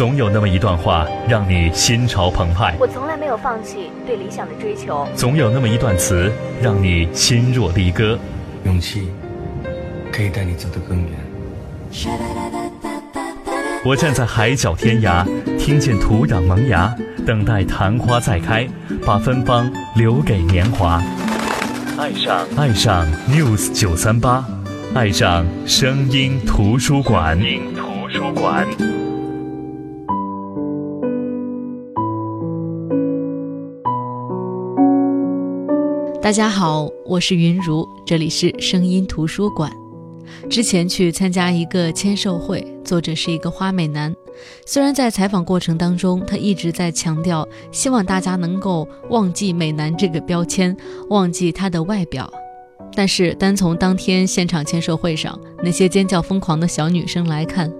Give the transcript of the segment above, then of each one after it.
总有那么一段话让你心潮澎湃；我从来没有放弃对理想的追求。总有那么一段词让你心若离歌。勇气可以带你走得更远。我站在海角天涯，听见土壤萌芽，等待昙花再开，把芬芳留给年华。爱上爱上 News 九三八，爱上声音图书馆。声音图书馆。大家好，我是云如，这里是声音图书馆。之前去参加一个签售会，作者是一个花美男。虽然在采访过程当中，他一直在强调，希望大家能够忘记美男这个标签，忘记他的外表。但是，单从当天现场签售会上那些尖叫疯狂的小女生来看，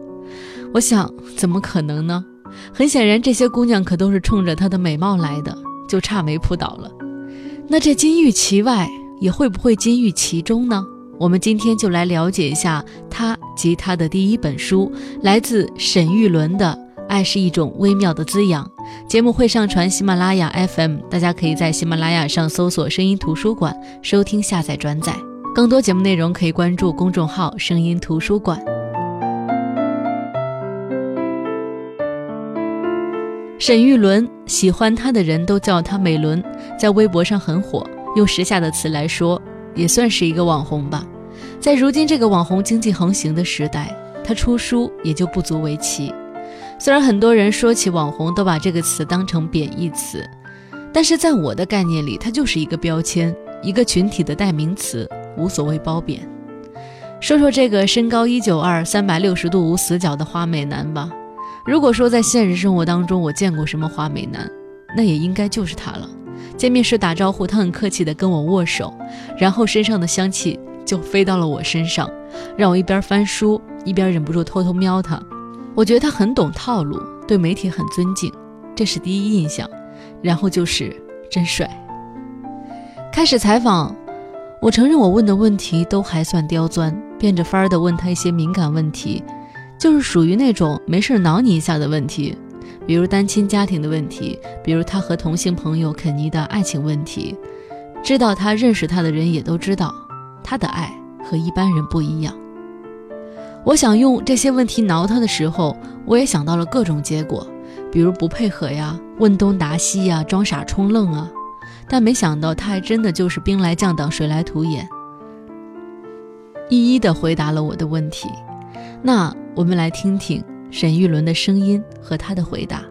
我想，怎么可能呢？很显然，这些姑娘可都是冲着她的美貌来的，就差没扑倒了。那这金玉其外，也会不会金玉其中呢？我们今天就来了解一下他及他的第一本书，来自沈玉伦的《爱是一种微妙的滋养》。节目会上传喜马拉雅 FM，大家可以在喜马拉雅上搜索“声音图书馆”收听、下载、转载。更多节目内容可以关注公众号“声音图书馆”。沈玉伦喜欢她的人都叫她美伦，在微博上很火。用时下的词来说，也算是一个网红吧。在如今这个网红经济横行的时代，她出书也就不足为奇。虽然很多人说起网红都把这个词当成贬义词，但是在我的概念里，它就是一个标签，一个群体的代名词，无所谓褒贬。说说这个身高一九二、三百六十度无死角的花美男吧。如果说在现实生活当中我见过什么花美男，那也应该就是他了。见面时打招呼，他很客气地跟我握手，然后身上的香气就飞到了我身上，让我一边翻书一边忍不住偷偷瞄他。我觉得他很懂套路，对媒体很尊敬，这是第一印象。然后就是真帅。开始采访，我承认我问的问题都还算刁钻，变着法儿地问他一些敏感问题，就是属于那种没事挠你一下的问题，比如单亲家庭的问题，比如他和同性朋友肯尼的爱情问题。知道他认识他的人也都知道，他的爱和一般人不一样。我想用这些问题挠他的时候，我也想到了各种结果，比如不配合呀、问东答西呀、装傻充愣啊。但没想到他还真的就是兵来将挡，水来土掩，一一的回答了我的问题。那我们来听听沈玉伦的声音和他的回答。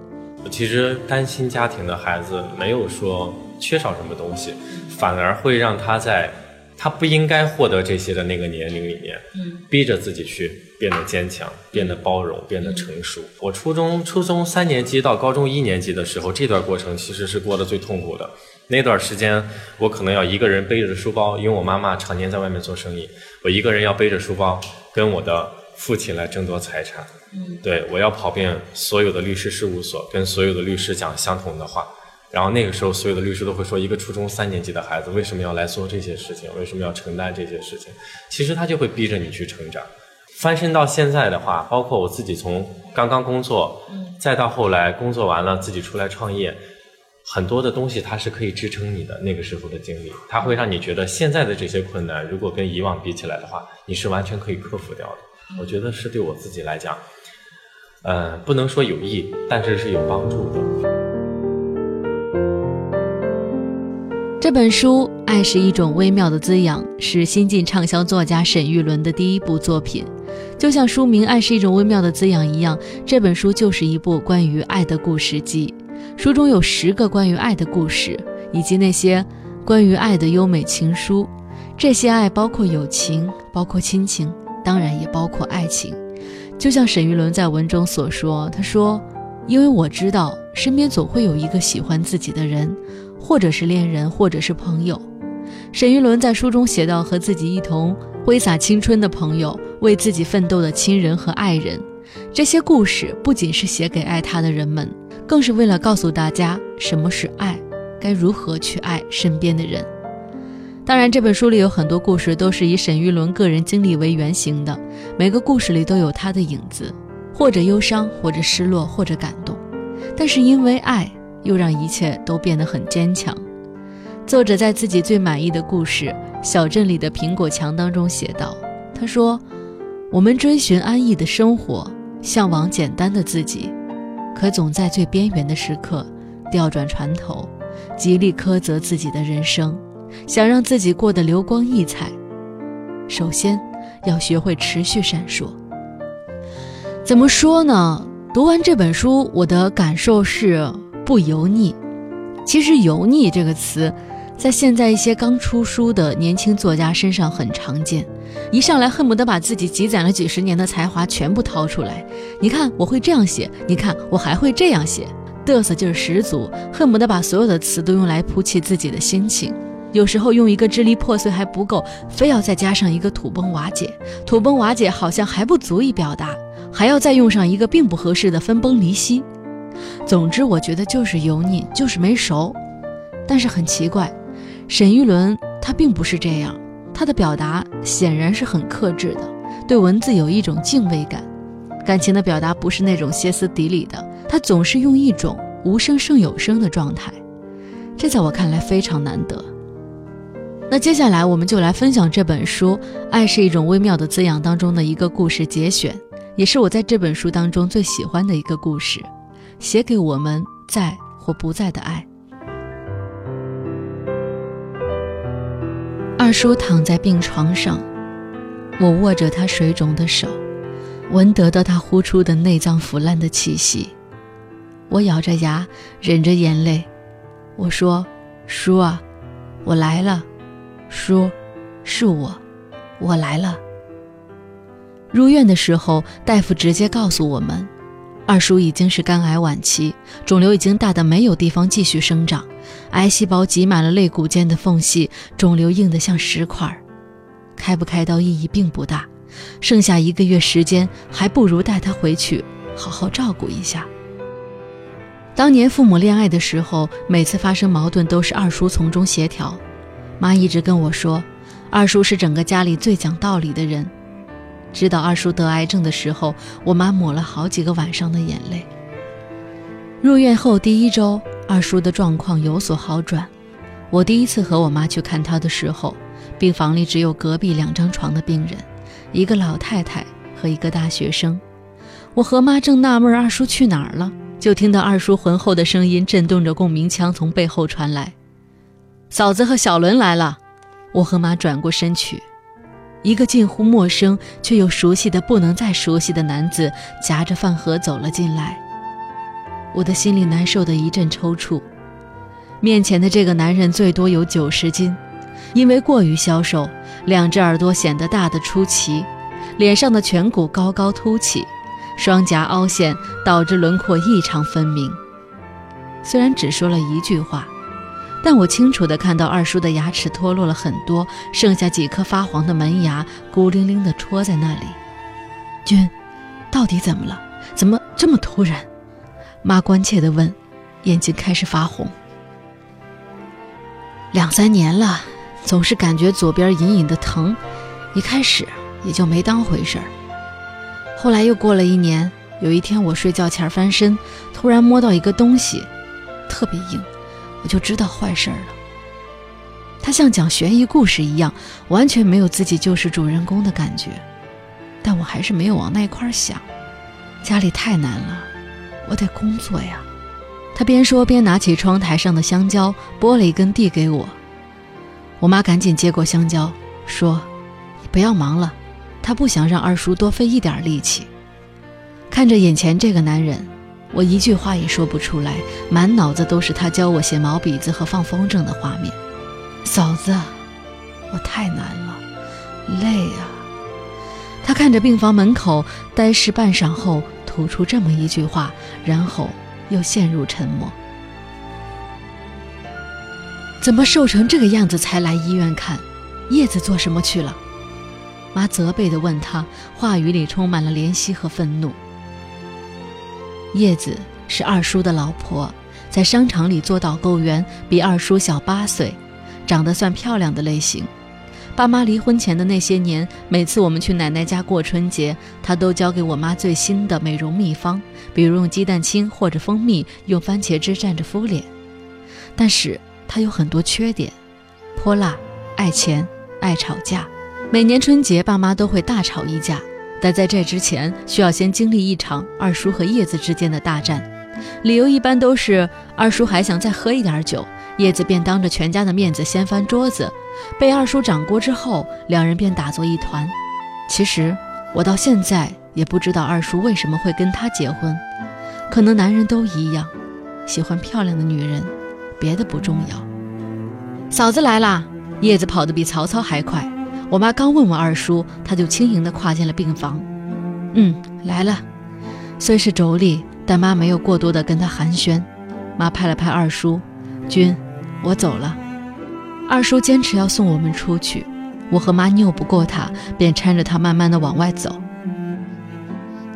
其实单亲家庭的孩子没有说缺少什么东西，反而会让他在。他不应该获得这些的那个年龄里面，嗯，逼着自己去变得坚强，变得包容，变得成熟。我初中初中三年级到高中一年级的时候，这段过程其实是过得最痛苦的。那段时间，我可能要一个人背着书包，因为我妈妈常年在外面做生意，我一个人要背着书包跟我的父亲来争夺财产。嗯，对我要跑遍所有的律师事务所，跟所有的律师讲相同的话。然后那个时候，所有的律师都会说，一个初中三年级的孩子为什么要来做这些事情？为什么要承担这些事情？其实他就会逼着你去成长。翻身到现在的话，包括我自己从刚刚工作，再到后来工作完了自己出来创业，很多的东西它是可以支撑你的那个时候的经历，它会让你觉得现在的这些困难，如果跟以往比起来的话，你是完全可以克服掉的。我觉得是对我自己来讲，呃，不能说有益，但是是有帮助的。这本书《爱是一种微妙的滋养》是新晋畅销作家沈玉伦的第一部作品。就像书名《爱是一种微妙的滋养》一样，这本书就是一部关于爱的故事集。书中有十个关于爱的故事，以及那些关于爱的优美情书。这些爱包括友情，包括亲情，当然也包括爱情。就像沈玉伦在文中所说：“他说，因为我知道身边总会有一个喜欢自己的人。”或者是恋人，或者是朋友。沈玉伦在书中写到，和自己一同挥洒青春的朋友，为自己奋斗的亲人和爱人。这些故事不仅是写给爱他的人们，更是为了告诉大家什么是爱，该如何去爱身边的人。当然，这本书里有很多故事都是以沈玉伦个人经历为原型的，每个故事里都有他的影子。或者忧伤，或者失落，或者感动。但是因为爱，又让一切都变得很坚强。作者在自己最满意的故事《小镇里的苹果墙》当中写道：“他说，我们追寻安逸的生活，向往简单的自己，可总在最边缘的时刻调转船头，极力苛责自己的人生，想让自己过得流光溢彩。首先，要学会持续闪烁。怎么说呢？”读完这本书，我的感受是不油腻。其实“油腻”这个词，在现在一些刚出书的年轻作家身上很常见，一上来恨不得把自己积攒了几十年的才华全部掏出来。你看我会这样写，你看我还会这样写，嘚瑟劲儿十足，恨不得把所有的词都用来铺砌自己的心情。有时候用一个支离破碎还不够，非要再加上一个土崩瓦解，土崩瓦解好像还不足以表达。还要再用上一个并不合适的分崩离析。总之，我觉得就是油腻，就是没熟。但是很奇怪，沈玉伦他并不是这样，他的表达显然是很克制的，对文字有一种敬畏感。感情的表达不是那种歇斯底里的，他总是用一种无声胜有声的状态，这在我看来非常难得。那接下来我们就来分享这本书《爱是一种微妙的滋养》当中的一个故事节选。也是我在这本书当中最喜欢的一个故事，写给我们在或不在的爱。二叔躺在病床上，我握着他水肿的手，闻得到他呼出的内脏腐烂的气息。我咬着牙，忍着眼泪，我说：“叔啊，我来了，叔，是我，我来了。”入院的时候，大夫直接告诉我们，二叔已经是肝癌晚期，肿瘤已经大得没有地方继续生长，癌细胞挤满了肋骨间的缝隙，肿瘤硬得像石块，开不开刀意义并不大。剩下一个月时间，还不如带他回去，好好照顾一下。当年父母恋爱的时候，每次发生矛盾都是二叔从中协调。妈一直跟我说，二叔是整个家里最讲道理的人。知道二叔得癌症的时候，我妈抹了好几个晚上的眼泪。入院后第一周，二叔的状况有所好转。我第一次和我妈去看他的时候，病房里只有隔壁两张床的病人，一个老太太和一个大学生。我和妈正纳闷二叔去哪儿了，就听到二叔浑厚的声音震动着共鸣腔从背后传来：“嫂子和小伦来了。”我和妈转过身去。一个近乎陌生却又熟悉的不能再熟悉的男子夹着饭盒走了进来，我的心里难受的一阵抽搐。面前的这个男人最多有九十斤，因为过于消瘦，两只耳朵显得大得出奇，脸上的颧骨高高凸起，双颊凹陷导致轮廓异常分明。虽然只说了一句话。但我清楚地看到二叔的牙齿脱落了很多，剩下几颗发黄的门牙孤零零地戳在那里。君，到底怎么了？怎么这么突然？妈关切地问，眼睛开始发红。两三年了，总是感觉左边隐隐的疼，一开始也就没当回事儿。后来又过了一年，有一天我睡觉前翻身，突然摸到一个东西，特别硬。我就知道坏事儿了。他像讲悬疑故事一样，完全没有自己就是主人公的感觉。但我还是没有往那块儿想。家里太难了，我得工作呀。他边说边拿起窗台上的香蕉，剥了一根递给我。我妈赶紧接过香蕉，说：“你不要忙了。”她不想让二叔多费一点力气。看着眼前这个男人。我一句话也说不出来，满脑子都是他教我写毛笔字和放风筝的画面。嫂子，我太难了，累啊！他看着病房门口，呆视半晌后，吐出这么一句话，然后又陷入沉默。怎么瘦成这个样子才来医院看？叶子做什么去了？妈责备地问他，话语里充满了怜惜和愤怒。叶子是二叔的老婆，在商场里做导购员，比二叔小八岁，长得算漂亮的类型。爸妈离婚前的那些年，每次我们去奶奶家过春节，她都教给我妈最新的美容秘方，比如用鸡蛋清或者蜂蜜，用番茄汁蘸着敷脸。但是她有很多缺点，泼辣、爱钱、爱吵架。每年春节，爸妈都会大吵一架，但在这之前，需要先经历一场二叔和叶子之间的大战。理由一般都是二叔还想再喝一点酒，叶子便当着全家的面子掀翻桌子。被二叔掌掴之后，两人便打作一团。其实我到现在也不知道二叔为什么会跟他结婚，可能男人都一样，喜欢漂亮的女人，别的不重要。嫂子来啦！叶子跑得比曹操还快。我妈刚问完二叔，他就轻盈地跨进了病房。嗯，来了。虽是妯娌，但妈没有过多的跟他寒暄。妈拍了拍二叔，君，我走了。二叔坚持要送我们出去，我和妈拗不过他，便搀着他慢慢的往外走。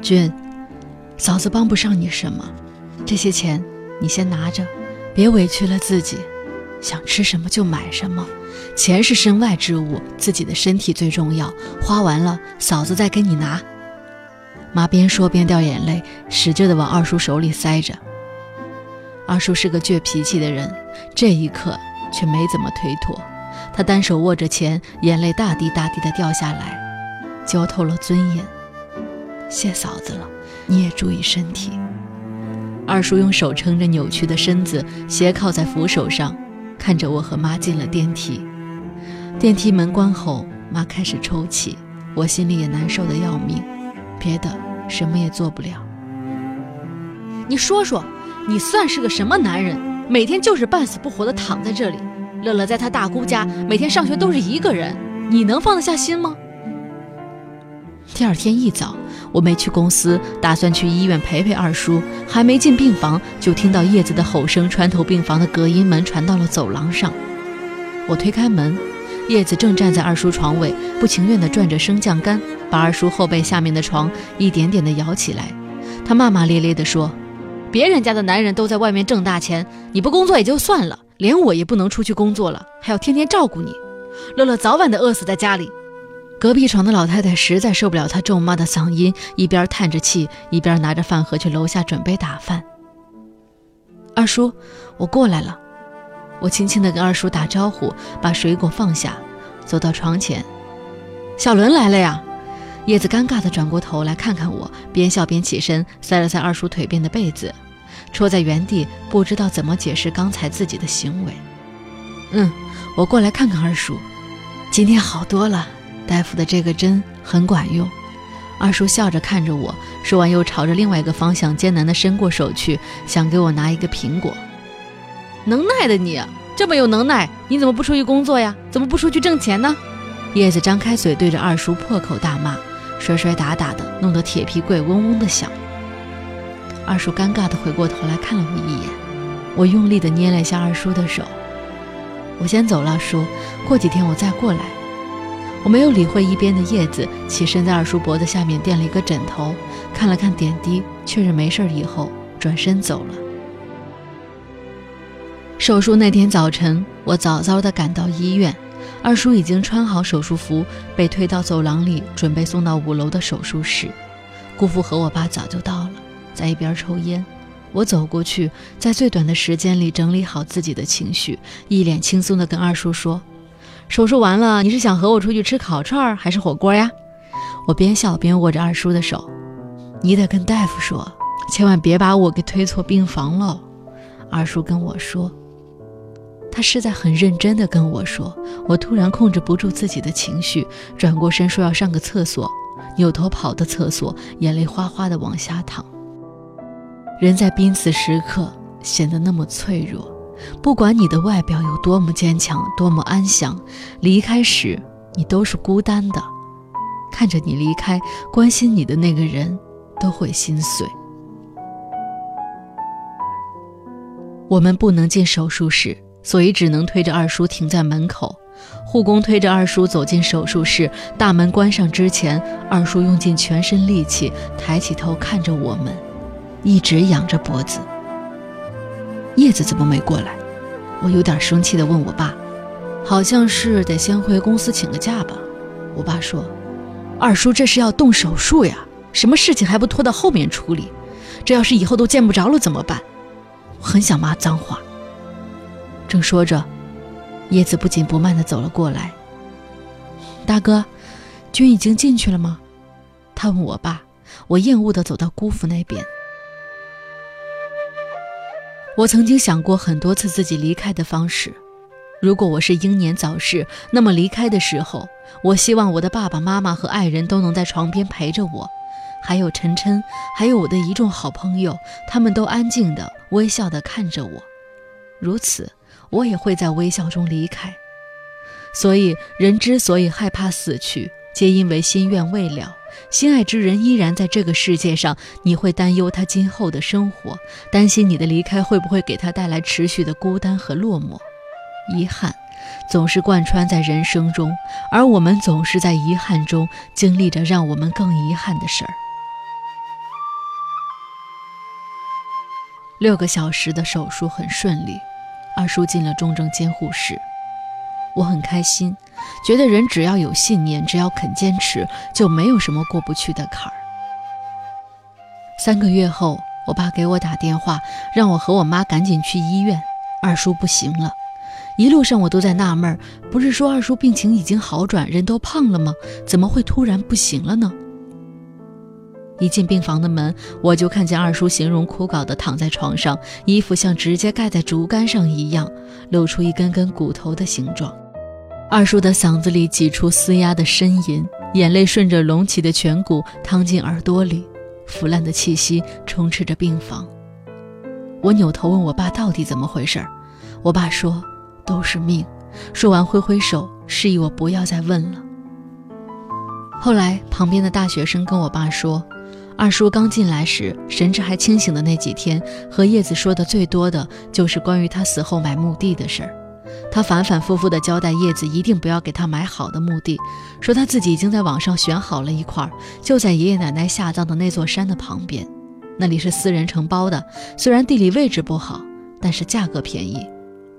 君，嫂子帮不上你什么，这些钱你先拿着，别委屈了自己。想吃什么就买什么，钱是身外之物，自己的身体最重要。花完了，嫂子再给你拿。妈边说边掉眼泪，使劲的往二叔手里塞着。二叔是个倔脾气的人，这一刻。却没怎么推脱，他单手握着钱，眼泪大滴大滴的掉下来，浇透了尊严。谢嫂子了，你也注意身体。二叔用手撑着扭曲的身子，斜靠在扶手上，看着我和妈进了电梯。电梯门关后，妈开始抽泣，我心里也难受的要命，别的什么也做不了。你说说，你算是个什么男人？每天就是半死不活的躺在这里，乐乐在他大姑家每天上学都是一个人，你能放得下心吗？第二天一早，我没去公司，打算去医院陪陪二叔。还没进病房，就听到叶子的吼声穿透病房的隔音门传到了走廊上。我推开门，叶子正站在二叔床尾，不情愿地转着升降杆，把二叔后背下面的床一点点地摇起来。他骂骂咧咧地说。别人家的男人都在外面挣大钱，你不工作也就算了，连我也不能出去工作了，还要天天照顾你。乐乐早晚得饿死在家里。隔壁床的老太太实在受不了他咒骂的嗓音，一边叹着气，一边拿着饭盒去楼下准备打饭。二叔，我过来了。我轻轻地跟二叔打招呼，把水果放下，走到床前。小伦来了呀。叶子尴尬地转过头来看看我，边笑边起身，塞了塞二叔腿边的被子，戳在原地，不知道怎么解释刚才自己的行为。嗯，我过来看看二叔，今天好多了，大夫的这个针很管用。二叔笑着看着我，说完又朝着另外一个方向艰难地伸过手去，想给我拿一个苹果。能耐的你，这么有能耐，你怎么不出去工作呀？怎么不出去挣钱呢？叶子张开嘴对着二叔破口大骂。摔摔打打的，弄得铁皮柜嗡嗡的响。二叔尴尬的回过头来看了我一眼，我用力的捏了一下二叔的手。我先走了，叔，过几天我再过来。我没有理会一边的叶子，起身在二叔脖子下面垫了一个枕头，看了看点滴，确认没事以后，转身走了。手术那天早晨，我早早的赶到医院。二叔已经穿好手术服，被推到走廊里，准备送到五楼的手术室。姑父和我爸早就到了，在一边抽烟。我走过去，在最短的时间里整理好自己的情绪，一脸轻松的跟二叔说：“手术完了，你是想和我出去吃烤串还是火锅呀？”我边笑边握着二叔的手：“你得跟大夫说，千万别把我给推错病房喽。”二叔跟我说。他是在很认真地跟我说，我突然控制不住自己的情绪，转过身说要上个厕所，扭头跑到厕所，眼泪哗哗地往下淌。人在濒死时刻显得那么脆弱，不管你的外表有多么坚强，多么安详，离开时你都是孤单的。看着你离开，关心你的那个人都会心碎。我们不能进手术室。所以只能推着二叔停在门口，护工推着二叔走进手术室。大门关上之前，二叔用尽全身力气抬起头看着我们，一直仰着脖子。叶子怎么没过来？我有点生气地问我爸：“好像是得先回公司请个假吧。我爸说：“二叔这是要动手术呀，什么事情还不拖到后面处理？这要是以后都见不着了怎么办？”我很想骂脏话。正说着，叶子不紧不慢地走了过来。大哥，君已经进去了吗？他问我爸。我厌恶地走到姑父那边。我曾经想过很多次自己离开的方式。如果我是英年早逝，那么离开的时候，我希望我的爸爸妈妈和爱人都能在床边陪着我，还有晨晨，还有我的一众好朋友，他们都安静的、微笑的看着我。如此，我也会在微笑中离开。所以，人之所以害怕死去，皆因为心愿未了。心爱之人依然在这个世界上，你会担忧他今后的生活，担心你的离开会不会给他带来持续的孤单和落寞。遗憾总是贯穿在人生中，而我们总是在遗憾中经历着让我们更遗憾的事儿。六个小时的手术很顺利，二叔进了重症监护室，我很开心，觉得人只要有信念，只要肯坚持，就没有什么过不去的坎儿。三个月后，我爸给我打电话，让我和我妈赶紧去医院，二叔不行了。一路上我都在纳闷，不是说二叔病情已经好转，人都胖了吗？怎么会突然不行了呢？一进病房的门，我就看见二叔形容枯槁地躺在床上，衣服像直接盖在竹竿上一样，露出一根根骨头的形状。二叔的嗓子里挤出嘶哑的呻吟，眼泪顺着隆起的颧骨淌进耳朵里，腐烂的气息充斥着病房。我扭头问我爸到底怎么回事儿，我爸说。都是命。说完，挥挥手，示意我不要再问了。后来，旁边的大学生跟我爸说，二叔刚进来时神志还清醒的那几天，和叶子说的最多的就是关于他死后买墓地的事儿。他反反复复地交代叶子一定不要给他买好的墓地，说他自己已经在网上选好了一块，就在爷爷奶奶下葬的那座山的旁边，那里是私人承包的，虽然地理位置不好，但是价格便宜。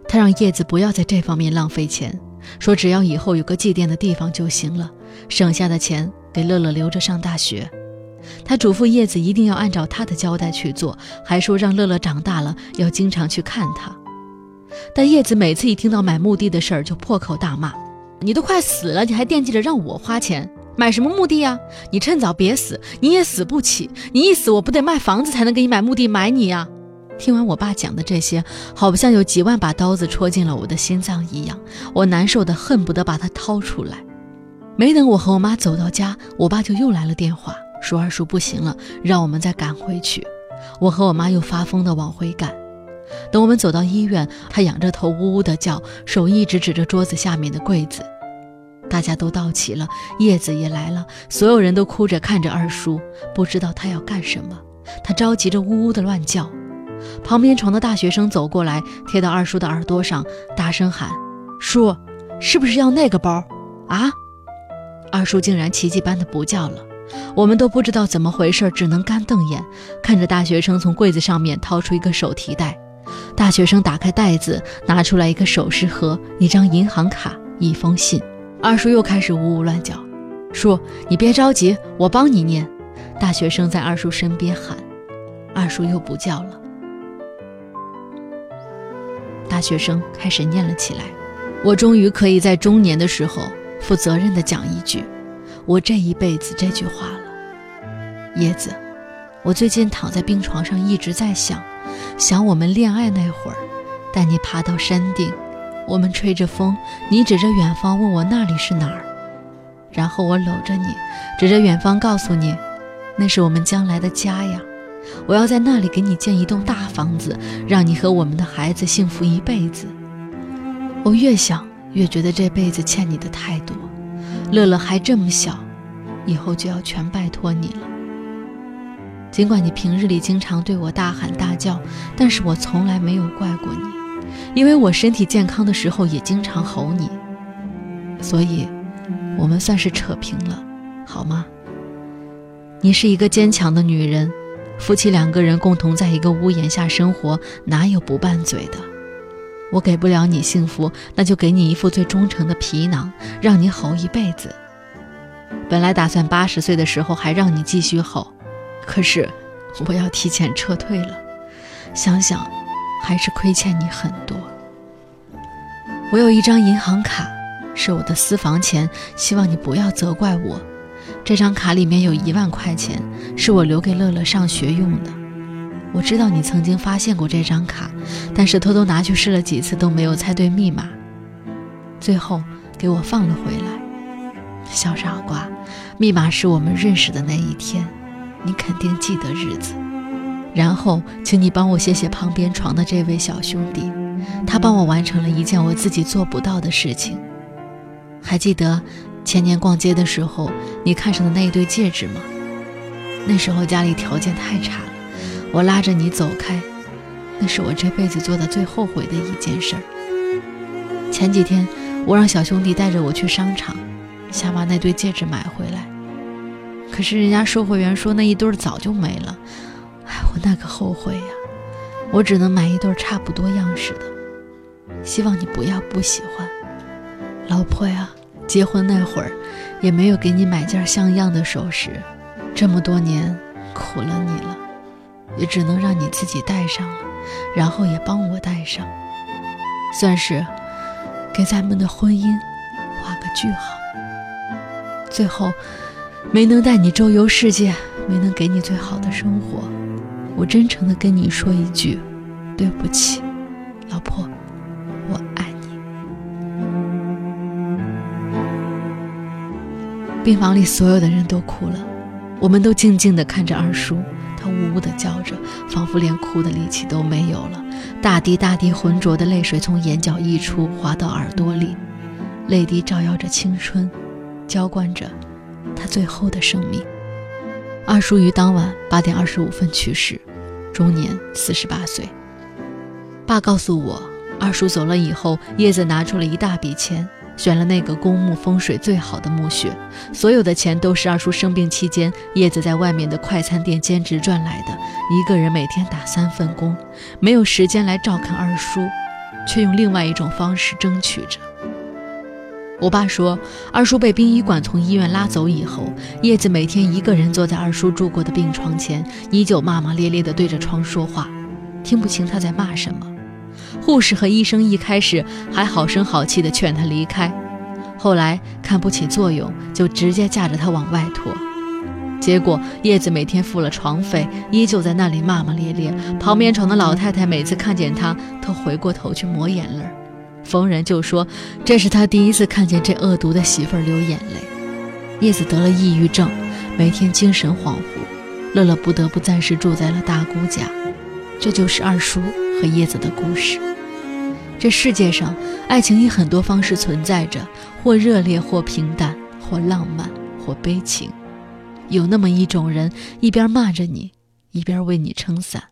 他让叶子不要在这方面浪费钱，说只要以后有个祭奠的地方就行了，省下的钱给乐乐留着上大学。他嘱咐叶子一定要按照他的交代去做，还说让乐乐长大了要经常去看他。但叶子每次一听到买墓地的事儿就破口大骂：“你都快死了，你还惦记着让我花钱买什么墓地呀？你趁早别死，你也死不起。你一死，我不得卖房子才能给你买墓地买你呀？”听完我爸讲的这些，好像有几万把刀子戳进了我的心脏一样，我难受的恨不得把它掏出来。没等我和我妈走到家，我爸就又来了电话，说二叔不行了，让我们再赶回去。我和我妈又发疯的往回赶。等我们走到医院，他仰着头呜呜的叫，手一直指着桌子下面的柜子。大家都到齐了，叶子也来了，所有人都哭着看着二叔，不知道他要干什么。他着急着呜呜的乱叫。旁边床的大学生走过来，贴到二叔的耳朵上，大声喊：“叔，是不是要那个包？啊？”二叔竟然奇迹般的不叫了。我们都不知道怎么回事，只能干瞪眼看着大学生从柜子上面掏出一个手提袋。大学生打开袋子，拿出来一个首饰盒、一张银行卡、一封信。二叔又开始呜呜乱叫：“叔，你别着急，我帮你念。”大学生在二叔身边喊，二叔又不叫了。大学生开始念了起来。我终于可以在中年的时候负责任地讲一句：“我这一辈子这句话了。”叶子，我最近躺在病床上一直在想，想我们恋爱那会儿，带你爬到山顶，我们吹着风，你指着远方问我那里是哪儿，然后我搂着你，指着远方告诉你，那是我们将来的家呀。我要在那里给你建一栋大房子，让你和我们的孩子幸福一辈子。我越想越觉得这辈子欠你的太多。乐乐还这么小，以后就要全拜托你了。尽管你平日里经常对我大喊大叫，但是我从来没有怪过你，因为我身体健康的时候也经常吼你。所以，我们算是扯平了，好吗？你是一个坚强的女人。夫妻两个人共同在一个屋檐下生活，哪有不拌嘴的？我给不了你幸福，那就给你一副最忠诚的皮囊，让你吼一辈子。本来打算八十岁的时候还让你继续吼，可是我要提前撤退了。想想，还是亏欠你很多。我有一张银行卡，是我的私房钱，希望你不要责怪我。这张卡里面有一万块钱，是我留给乐乐上学用的。我知道你曾经发现过这张卡，但是偷偷拿去试了几次都没有猜对密码，最后给我放了回来。小傻瓜，密码是我们认识的那一天，你肯定记得日子。然后，请你帮我谢谢旁边床的这位小兄弟，他帮我完成了一件我自己做不到的事情。还记得？前年逛街的时候，你看上的那一对戒指吗？那时候家里条件太差了，我拉着你走开，那是我这辈子做的最后悔的一件事儿。前几天我让小兄弟带着我去商场，想把那对戒指买回来，可是人家售货员说那一对早就没了，哎，我那个后悔呀！我只能买一对差不多样式的，希望你不要不喜欢，老婆呀。结婚那会儿，也没有给你买件像样的首饰，这么多年苦了你了，也只能让你自己戴上了，然后也帮我戴上，算是给咱们的婚姻画个句号。最后没能带你周游世界，没能给你最好的生活，我真诚的跟你说一句，对不起，老婆。我爱你病房里所有的人都哭了，我们都静静的看着二叔，他呜呜的叫着，仿佛连哭的力气都没有了。大滴大滴浑浊的泪水从眼角溢出，滑到耳朵里，泪滴照耀着青春，浇灌着他最后的生命。二叔于当晚八点二十五分去世，终年四十八岁。爸告诉我，二叔走了以后，叶子拿出了一大笔钱。选了那个公墓风水最好的墓穴，所有的钱都是二叔生病期间叶子在外面的快餐店兼职赚来的。一个人每天打三份工，没有时间来照看二叔，却用另外一种方式争取着。我爸说，二叔被殡仪馆从医院拉走以后，叶子每天一个人坐在二叔住过的病床前，依旧骂骂咧咧地对着床说话，听不清他在骂什么。护士和医生一开始还好声好气地劝他离开，后来看不起作用，就直接架着他往外拖。结果叶子每天付了床费，依旧在那里骂骂咧咧。旁边床的老太太每次看见他，都回过头去抹眼泪。逢人就说这是他第一次看见这恶毒的媳妇儿流眼泪。叶子得了抑郁症，每天精神恍惚。乐乐不得不暂时住在了大姑家。这就是二叔和叶子的故事。这世界上，爱情以很多方式存在着，或热烈，或平淡，或浪漫，或悲情。有那么一种人，一边骂着你，一边为你撑伞。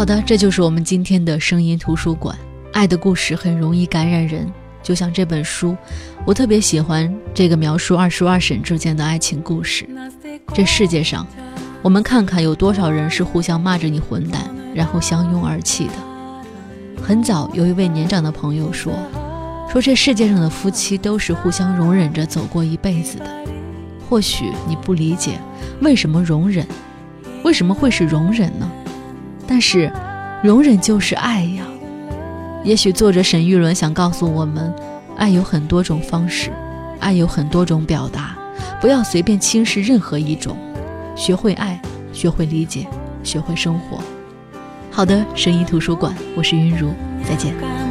好的，这就是我们今天的声音图书馆。爱的故事很容易感染人，就像这本书，我特别喜欢这个描述二叔二婶之间的爱情故事。这世界上，我们看看有多少人是互相骂着你混蛋，然后相拥而泣的。很早，有一位年长的朋友说，说这世界上的夫妻都是互相容忍着走过一辈子的。或许你不理解，为什么容忍？为什么会是容忍呢？但是，容忍就是爱呀。也许作者沈玉伦想告诉我们，爱有很多种方式，爱有很多种表达，不要随便轻视任何一种。学会爱，学会理解，学会生活。好的，神医图书馆，我是云如，再见。